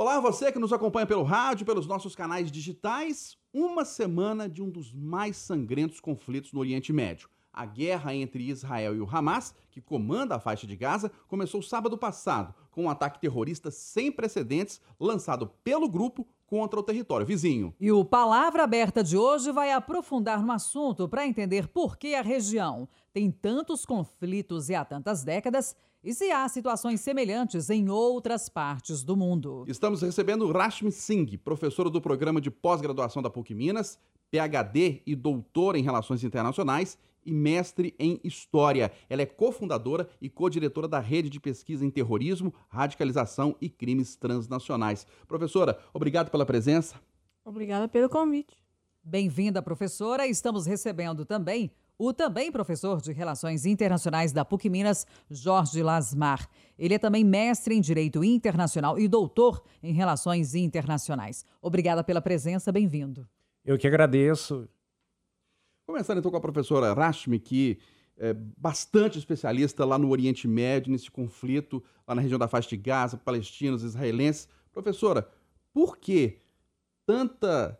Olá, você que nos acompanha pelo rádio, pelos nossos canais digitais. Uma semana de um dos mais sangrentos conflitos no Oriente Médio. A guerra entre Israel e o Hamas, que comanda a faixa de Gaza, começou sábado passado com um ataque terrorista sem precedentes lançado pelo grupo contra o território vizinho. E o Palavra Aberta de hoje vai aprofundar no assunto para entender por que a região tem tantos conflitos e há tantas décadas e se há situações semelhantes em outras partes do mundo. Estamos recebendo Rashmi Singh, professora do programa de pós-graduação da PUC Minas, PhD e doutora em Relações Internacionais e mestre em História. Ela é cofundadora e co-diretora da Rede de Pesquisa em Terrorismo, Radicalização e Crimes Transnacionais. Professora, obrigado pela presença. Obrigada pelo convite. Bem-vinda, professora. Estamos recebendo também o também professor de Relações Internacionais da PUC Minas, Jorge Lasmar. Ele é também mestre em Direito Internacional e doutor em Relações Internacionais. Obrigada pela presença, bem-vindo. Eu que agradeço. Começando então com a professora Rashmi, que é bastante especialista lá no Oriente Médio, nesse conflito, lá na região da faixa de Gaza, palestinos, israelenses. Professora, por que tanta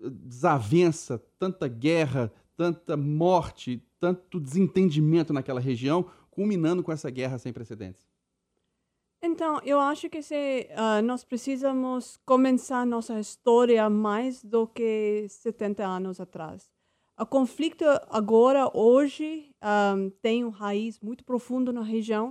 desavença, tanta guerra, tanta morte, tanto desentendimento naquela região, culminando com essa guerra sem precedentes? Então, eu acho que se, uh, nós precisamos começar nossa história mais do que 70 anos atrás. O conflito agora, hoje, um, tem um raiz muito profundo na região.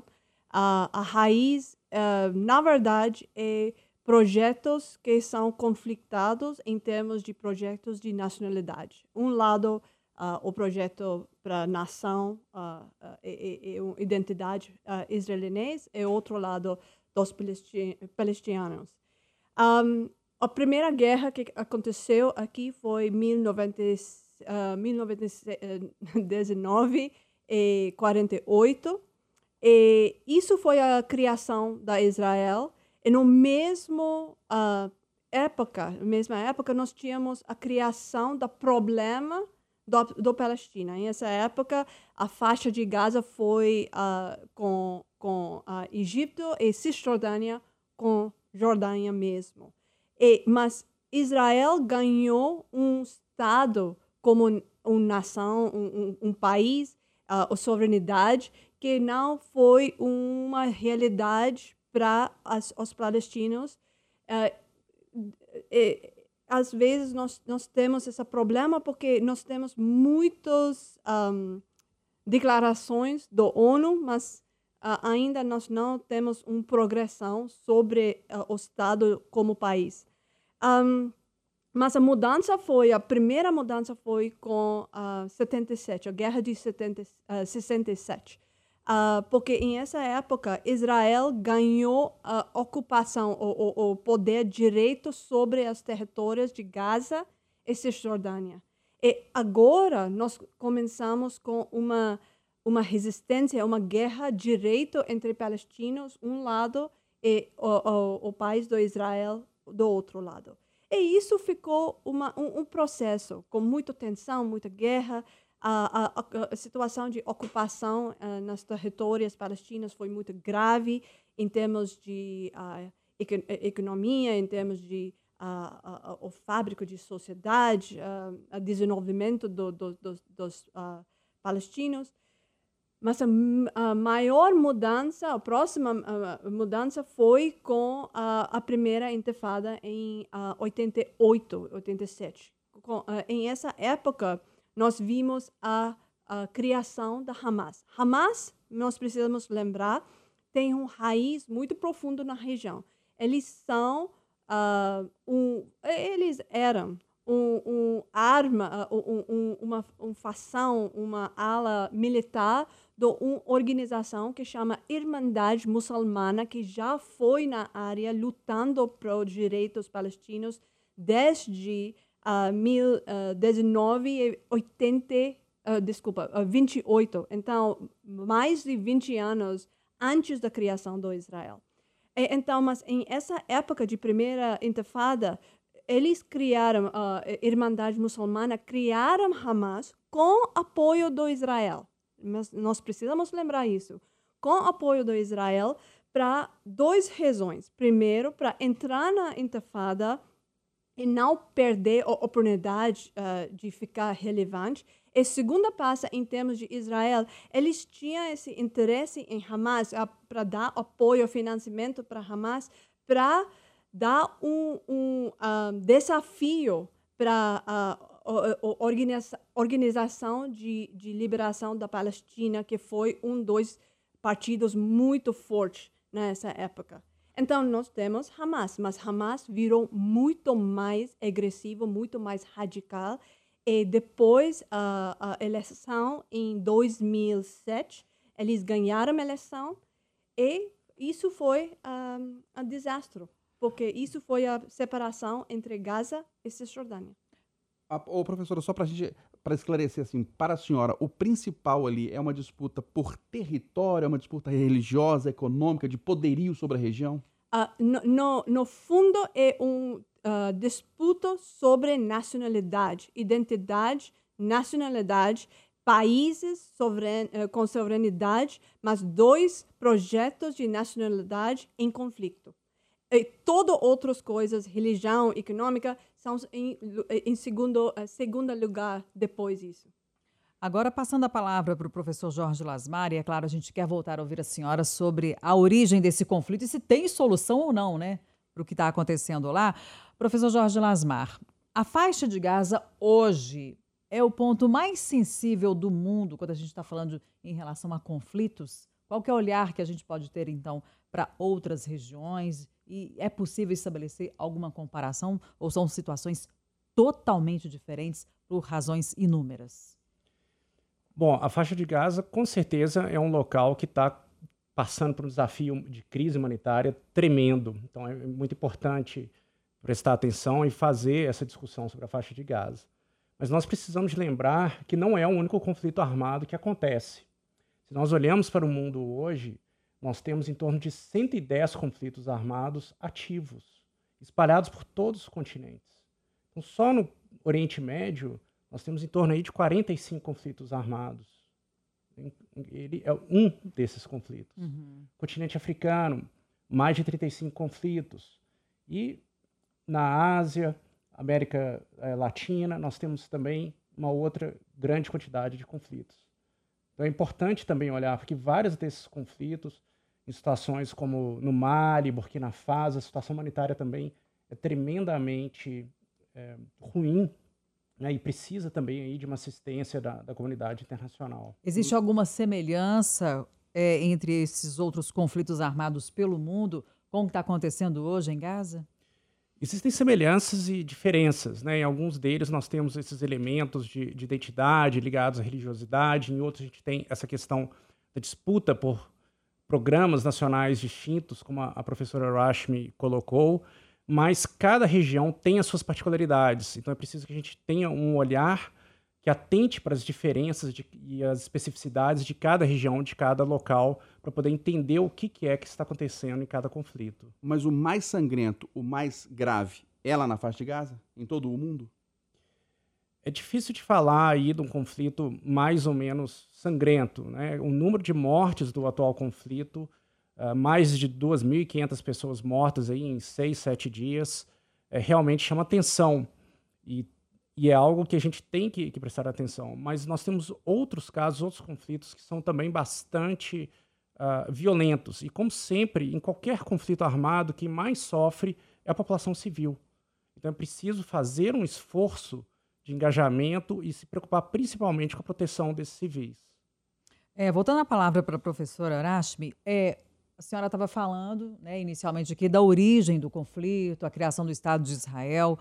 Uh, a raiz, uh, na verdade, é projetos que são conflitados em termos de projetos de nacionalidade. Um lado uh, o projeto para a nação uh, e, e, e, identidade israelense e outro lado dos palestinos. Um, a primeira guerra que aconteceu aqui foi em 1919 e 48 e isso foi a criação da Israel e no mesmo uh, época, mesma época nós tínhamos a criação do problema do, do Palestina. Nessa época, a faixa de Gaza foi uh, com, com uh, Egito e Cisjordânia com Jordânia mesmo. E, mas Israel ganhou um Estado como uma nação, um, um, um país, uh, a soberanidade, que não foi uma realidade para os palestinos. Uh, e, às vezes nós, nós temos esse problema porque nós temos muitas um, declarações do ONU, mas uh, ainda nós não temos uma progressão sobre uh, o Estado como país. Um, mas a mudança foi, a primeira mudança foi com uh, ah, 77, a guerra de 70, uh, 67. Uh, porque em essa época Israel ganhou a ocupação, o, o, poder direito sobre os territórios de Gaza e Cisjordânia. E agora nós começamos com uma uma resistência, uma guerra direito entre palestinos um lado e o, o, o país do Israel do outro lado. E isso ficou uma, um, um processo com muita tensão, muita guerra, a, a, a, situação de ocupação uh, nas territórios palestinos foi muito grave em termos de uh, economia, em termos de uh, o fábrico de sociedade, o desenvolvimento do, do, do, dos palestinos. Mas a, maior mudança, a próxima mudança foi com a, primeira intifada em 88, 87. Com, em essa época, nós vimos a, a criação da Hamas. Hamas, nós precisamos lembrar, tem um raiz muito profundo na região. Eles são uh, um, eles eram um, um arma, uh, um, uma, uma fação, uma ala militar de uma organização que chama Irmandade Muçulmana, que já foi na área lutando por direitos palestinos desde uh, 1980, uh, desculpa, uh, 28. Então, mais de 20 anos antes da criação do Israel. E, então, mas em essa época de primeira intifada, eles criaram a uh, Irmandade Muçulmana, criaram Hamas com apoio do Israel. Mas nós precisamos lembrar isso. Com apoio do Israel, para duas razões. Primeiro, para entrar na intifada e não perder a oportunidade uh, de ficar relevante. E segunda passa em termos de Israel, eles tinham esse interesse em Hamas uh, para dar apoio, financiamento para Hamas, para dar um, um uh, desafio para a organiza organização de, de liberação da Palestina, que foi um dos partidos muito fortes nessa época. Então, nós temos Hamas, mas Hamas virou muito mais agressivo, muito mais radical. E depois a eleição em 2007, eles ganharam a eleição e isso foi um, um desastre, porque isso foi a separação entre Gaza e Cisjordânia. Ô, professora, só para gente para esclarecer assim, para a senhora, o principal ali é uma disputa por território, é uma disputa religiosa, econômica, de poderio sobre a região? Uh, no, no, no, fundo, é uma uh, disputa sobre nacionalidade, identidade, nacionalidade, países uh, com soberanidade, mas dois projetos de nacionalidade em conflito. E todas outras coisas, religião, econômica, em, em segundo, eh, lugar depois disso. Agora, passando a palavra para o professor Jorge Lasmar, e é claro, a gente quer voltar a ouvir a senhora sobre a origem desse conflito e se tem solução ou não, né, para o que está acontecendo lá. Professor Jorge Lasmar, a faixa de Gaza hoje é o ponto mais sensível do mundo quando a gente está falando em relação a conflitos? Qual é o olhar que a gente pode ter, então, para outras regiões e é possível estabelecer alguma comparação ou são situações totalmente diferentes por razões inúmeras? Bom, a faixa de Gaza com certeza é um local que está passando por um desafio de crise humanitária tremendo. Então é muito importante prestar atenção e fazer essa discussão sobre a faixa de Gaza. Mas nós precisamos lembrar que não é o único conflito armado que acontece. Se nós olhamos para o mundo hoje, nós temos em torno de 110 conflitos armados ativos, espalhados por todos os continentes. Então, só no Oriente Médio, nós temos em torno aí de 45 conflitos armados. Ele é um desses conflitos. Uhum. Continente africano, mais de 35 conflitos. E na Ásia, América eh, Latina, nós temos também uma outra grande quantidade de conflitos. Então é importante também olhar porque vários desses conflitos, em situações como no Mali, Burkina Faso, a situação humanitária também é tremendamente é, ruim né, e precisa também aí de uma assistência da, da comunidade internacional. Existe alguma semelhança é, entre esses outros conflitos armados pelo mundo com o que está acontecendo hoje em Gaza? Existem semelhanças e diferenças. Né? Em alguns deles nós temos esses elementos de, de identidade ligados à religiosidade, em outros a gente tem essa questão da disputa por programas nacionais distintos, como a, a professora Rashmi colocou, mas cada região tem as suas particularidades. Então é preciso que a gente tenha um olhar que atente para as diferenças de, e as especificidades de cada região, de cada local, para poder entender o que, que é que está acontecendo em cada conflito. Mas o mais sangrento, o mais grave, é lá na faixa de Gaza? Em todo o mundo? É difícil de falar aí de um conflito mais ou menos sangrento. Né? O número de mortes do atual conflito, uh, mais de 2.500 pessoas mortas aí em seis, sete dias, é, realmente chama atenção. E e é algo que a gente tem que, que, prestar atenção. Mas nós temos outros casos, outros conflitos que são também bastante uh, violentos. E, como sempre, em qualquer conflito armado, quem mais sofre é a população civil. Então é preciso fazer um esforço de engajamento e se preocupar principalmente com a proteção desses civis. É, voltando a palavra para a professora Rashmi, é, a senhora estava falando né, inicialmente aqui da origem do conflito, a criação do Estado de Israel.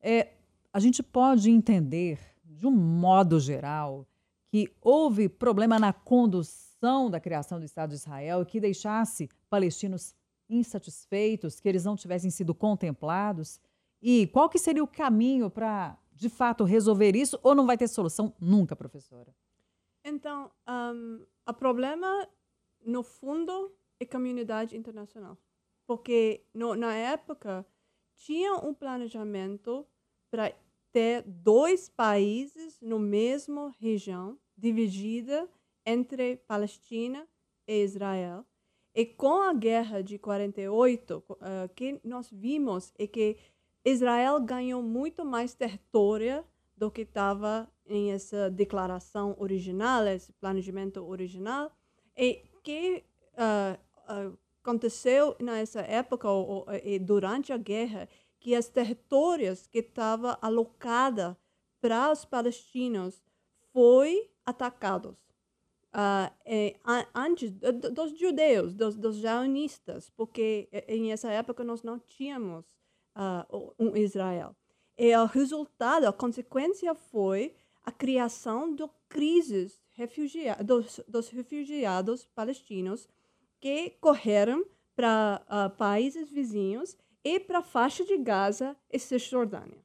É, a gente pode entender, de um modo geral, que houve problema na condução da criação do Estado de Israel que deixasse palestinos insatisfeitos, que eles não tivessem sido contemplados? E qual que seria o caminho para, de fato, resolver isso? Ou não vai ter solução nunca, professora? Então, um, o problema, no fundo, é a comunidade internacional. Porque no, na época tinha um planejamento para ter dois países no mesmo região, dividida entre Palestina e Israel. E com a guerra de 48, uh, que nós vimos é que Israel ganhou muito mais território do que estava em essa declaração original, esse planejamento original, e que uh, aconteceu nessa época ou, ou, e durante a guerra que os territórios que estavam alocados para os palestinos foi atacados uh, é, antes dos judeus, dos, dos jaunistas, porque em essa época nós não tínhamos uh, um Israel. E o resultado, a consequência foi a criação de crises dos, dos refugiados palestinos que correram para uh, países vizinhos e para a faixa de Gaza e Cisjordânia.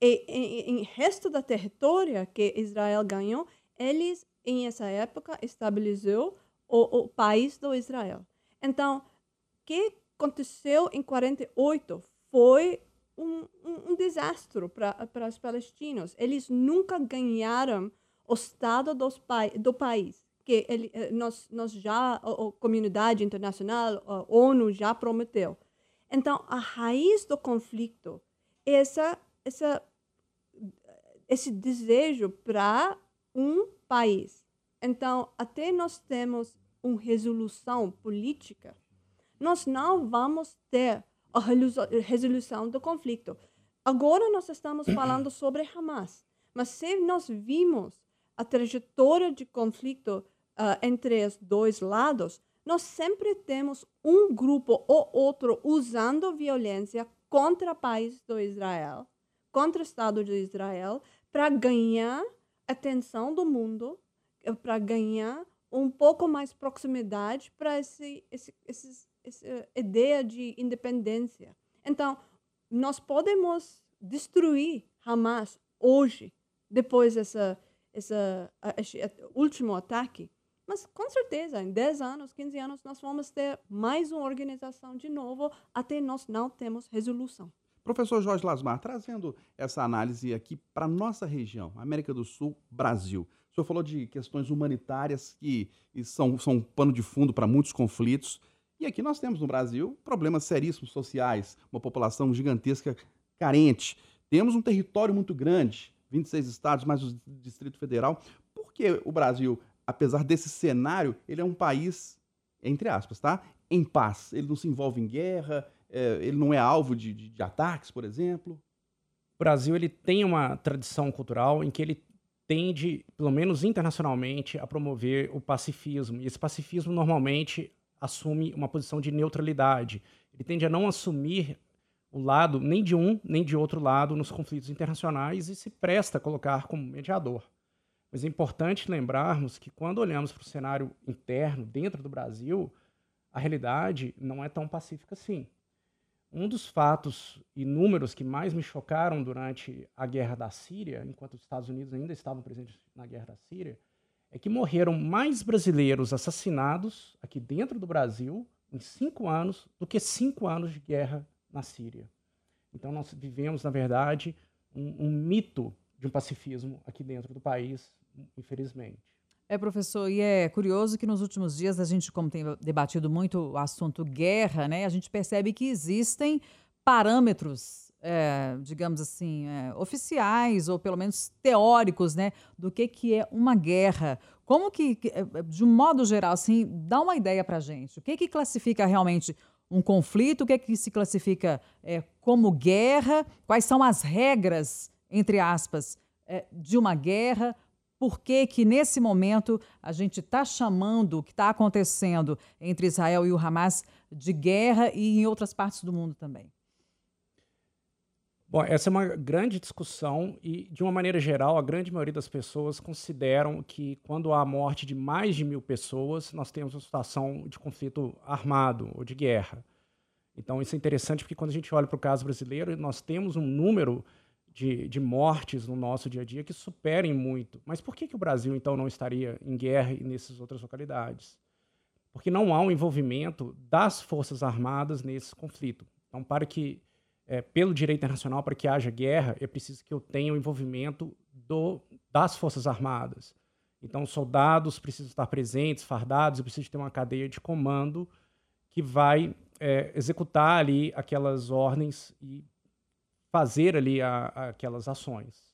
E, em resto da território que Israel ganhou, eles, em essa época, estabeleceu o, o país do Israel. Então, o que aconteceu em 48 foi um, um, um desastre para os palestinos. Eles nunca ganharam o Estado dos, do país que ele, eh, nós, nós já, a, a comunidade internacional, a ONU já prometeu. Então, a raiz do conflito é essa, essa, esse desejo para um país. Então, até nós temos uma resolução política, nós não vamos ter a resolução do conflito. Agora nós estamos falando sobre Hamas, mas se nós vimos a trajetória de conflito uh, entre os dois lados, nós sempre temos um grupo ou outro usando violência contra o país do Israel, contra o Estado de Israel, para ganhar atenção do mundo, eh, para ganhar um pouco mais proximidade para esse, esse, esse, essa ideia de independência. Então, nós podemos destruir Hamas hoje, depois dessa esse último ataque, mas com certeza, em 10 anos, 15 anos, nós vamos ter mais uma organização de novo, até nós não temos resolução. Professor Jorge Lasmar, trazendo essa análise aqui para nossa região, América do Sul, Brasil. O senhor falou de questões humanitárias que são, são um pano de fundo para muitos conflitos. E aqui nós temos no Brasil problemas seríssimos sociais, uma população gigantesca carente. Temos um território muito grande, 26 estados, mais o Distrito Federal. Por que o Brasil apesar desse cenário, ele é um país, entre aspas, tá? Em paz. Ele não se envolve em guerra, é, ele não é alvo de, de, de, ataques, por exemplo. O Brasil ele tem uma tradição cultural em que ele tende, pelo menos internacionalmente, a promover o pacifismo. E esse pacifismo normalmente assume uma posição de neutralidade. Ele tende a não assumir o lado nem de um nem de outro lado nos conflitos internacionais e se presta a colocar como mediador. Mas é importante lembrarmos que quando olhamos para o cenário interno, dentro do Brasil, a realidade não é tão pacífica assim. Um dos fatos e números que mais me chocaram durante a guerra da Síria, enquanto os Estados Unidos ainda estavam presentes na guerra da Síria, é que morreram mais brasileiros assassinados aqui dentro do Brasil em cinco anos do que cinco anos de guerra na Síria. Então nós vivemos, na verdade, um, um mito de um pacifismo aqui dentro do país, infelizmente. É, professor, e é curioso que nos últimos dias a gente, como tem debatido muito o assunto guerra, né, a gente percebe que existem parâmetros, é, digamos assim, é, oficiais ou pelo menos teóricos, né, do que, que é uma guerra. Como que, é, de um modo geral, assim, dá uma ideia para gente. O que, que classifica realmente um conflito? O que, que se classifica é, como guerra? Quais são as regras, entre aspas, é, de uma guerra? por que, que nesse momento a gente está chamando o que está acontecendo entre Israel e o Hamas de guerra e em outras partes do mundo também? Bom, essa é uma grande discussão e, de uma maneira geral, a grande maioria das pessoas consideram que quando há morte de mais de mil pessoas, nós temos uma situação de conflito armado ou de guerra. Então, isso é interessante porque quando a gente olha para o caso brasileiro, nós temos um número de, de mortes no nosso dia a dia que superem muito. Mas por que, que o Brasil, então, não estaria em guerra nessas outras localidades? Porque não há um envolvimento das Forças Armadas nesse conflito. Então, para que, é, pelo direito internacional, para que haja guerra, é preciso que eu tenha o envolvimento do, das Forças Armadas. Então, soldados precisam estar presentes, fardados, e precisa ter uma cadeia de comando que vai é, executar ali aquelas ordens e fazer ali a, a, aquelas ações.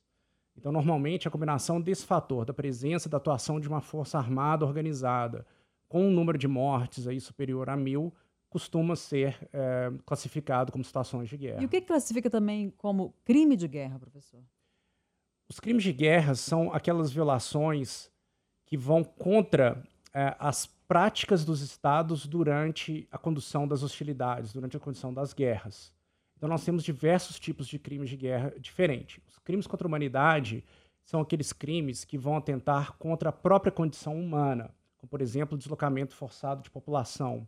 Então, normalmente, a combinação desse fator, da presença da atuação de uma força armada organizada, com um número de mortes aí superior a mil, costuma ser é, classificado como situações de guerra. E o que classifica também como crime de guerra, professor? Os crimes de guerra são aquelas violações que vão contra é, as práticas dos estados durante a condução das hostilidades, durante a condução das guerras. Então nós temos diversos tipos de crimes de guerra diferentes. Os crimes contra a humanidade são aqueles crimes que vão atentar contra a própria condição humana, como por exemplo o deslocamento forçado de população,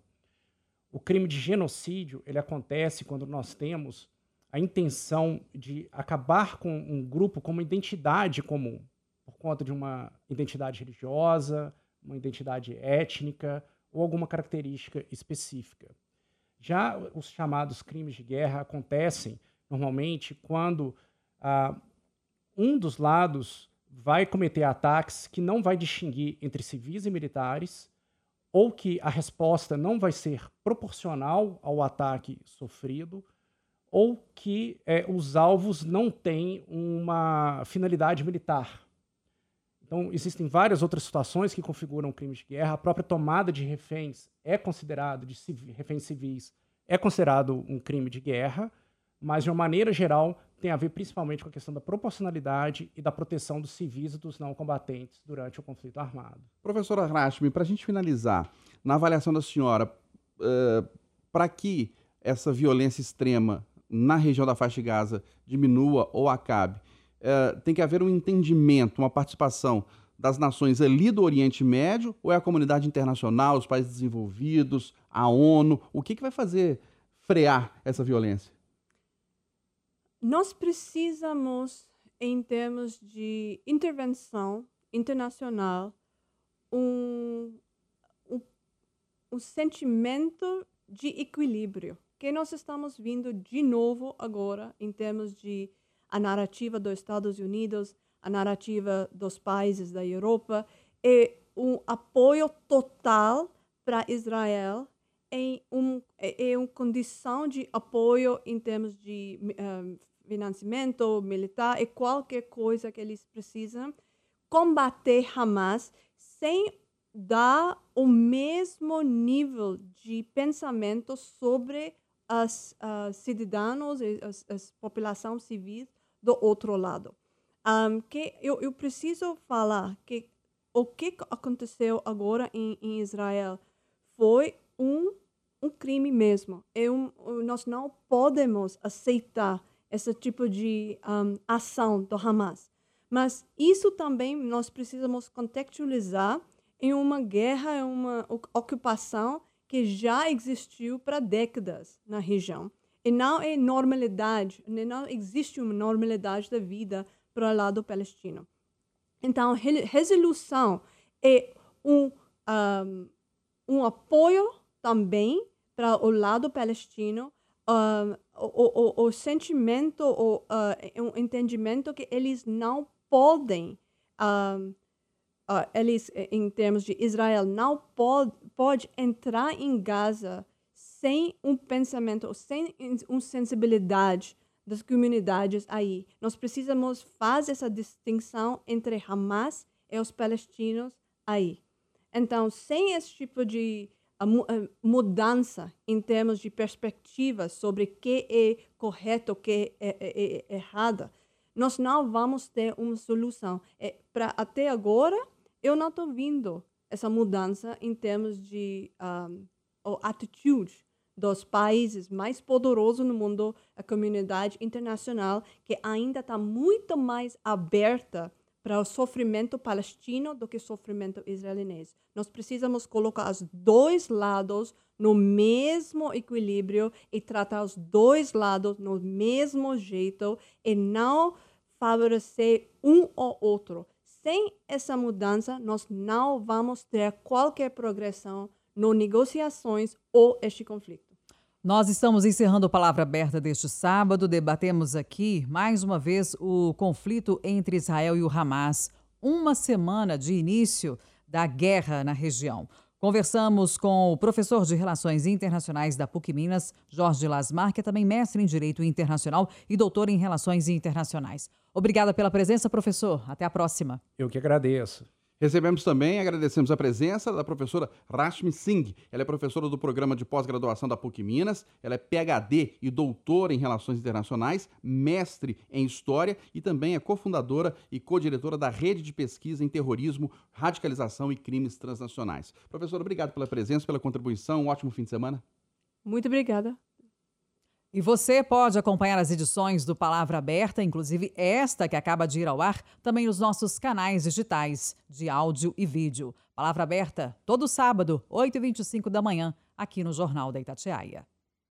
o crime de genocídio ele acontece quando nós temos a intenção de acabar com um grupo com uma identidade comum, por conta de uma identidade religiosa, uma identidade étnica ou alguma característica específica. Já os chamados crimes de guerra acontecem normalmente quando ah, um dos lados vai cometer ataques que não vai distinguir entre civis e militares ou que a resposta não vai ser proporcional ao ataque sofrido, ou que é, os alvos não têm uma finalidade militar. Então, existem várias outras situações que configuram crimes de guerra. A própria tomada de reféns é considerado, de civis, reféns civis, é considerado um crime de guerra, mas, de uma maneira geral, tem a ver principalmente com a questão da proporcionalidade e da proteção dos civis e dos não combatentes durante o conflito armado. Professora Rashmi, para a gente finalizar, na avaliação da senhora, uh, para que essa violência extrema na região da faixa de Gaza diminua ou acabe, uh, tem que haver um entendimento, uma participação das nações ali do Oriente Médio ou é a comunidade internacional, os países desenvolvidos, a ONU? O que, que vai fazer frear essa violência? nós precisamos, em termos de intervenção internacional, um, um, um sentimento de equilíbrio que nós estamos vindo de novo agora em termos de a narrativa dos Estados Unidos, a narrativa dos países da Europa e um apoio total para Israel em, um, em uma condição de apoio em termos de um, financiamento militar e qualquer coisa que eles precisam, combater Hamas sem dar o mesmo nível de pensamento sobre as cidadãos e as, as população civil do outro lado. Um, que eu, eu preciso falar que o que aconteceu agora em, em Israel foi um, um crime mesmo. É um, nós não podemos aceitar esse tipo de um, ação do Hamas. Mas isso também nós precisamos contextualizar em uma guerra, em uma ocupação que já existiu para décadas na região. E não é normalidade, não existe uma normalidade da vida para o lado palestino. Então, resolução é um, um, um apoio também para o lado palestino uh, o, o, o, sentimento, o, uh, um entendimento que eles não podem, uh, eles, em termos de Israel, não pode, pode entrar em Gaza sem um pensamento, sem uma sensibilidade das comunidades aí. Nós precisamos fazer essa distinção entre Hamas e os palestinos aí. Então, sem esse tipo de a, mudança em termos de perspectiva sobre o que é correto, o que é, é, é errado, nós não vamos ter uma solução. É, pra, até agora, eu não estou vendo essa mudança em termos de um, atitude dos países mais poderosos no mundo, a comunidade internacional, que ainda está muito mais aberta para o sofrimento palestino do que o sofrimento israelense. Nós precisamos colocar os dois lados no mesmo equilíbrio e tratar os dois lados no mesmo jeito e não favorecer um ou outro. Sem essa mudança, nós não vamos ter qualquer progressão nas negociações ou este conflito. Nós estamos encerrando a palavra aberta deste sábado. Debatemos aqui, mais uma vez, o conflito entre Israel e o Hamas. uma semana de início da guerra na região. Conversamos com o professor de Relações Internacionais da PUC Minas, Jorge Lasmar, que é também mestre em Direito Internacional e doutor em Relações Internacionais. Obrigada pela presença, professor. Até a próxima. Eu que agradeço. Recebemos também agradecemos a presença da professora Rashmi Singh. Ela é professora do programa de pós-graduação da PUC Minas, ela é PhD e doutora em Relações Internacionais, mestre em História e também é cofundadora e co-diretora da Rede de Pesquisa em Terrorismo, Radicalização e Crimes Transnacionais. Professora, obrigado pela presença, pela contribuição. Um ótimo fim de semana. Muito obrigada. E você pode acompanhar as edições do Palavra Aberta, inclusive esta que acaba de ir ao ar, também nos nossos canais digitais de áudio e vídeo. Palavra Aberta, todo sábado, 8h25 da manhã, aqui no Jornal da Itatiaia.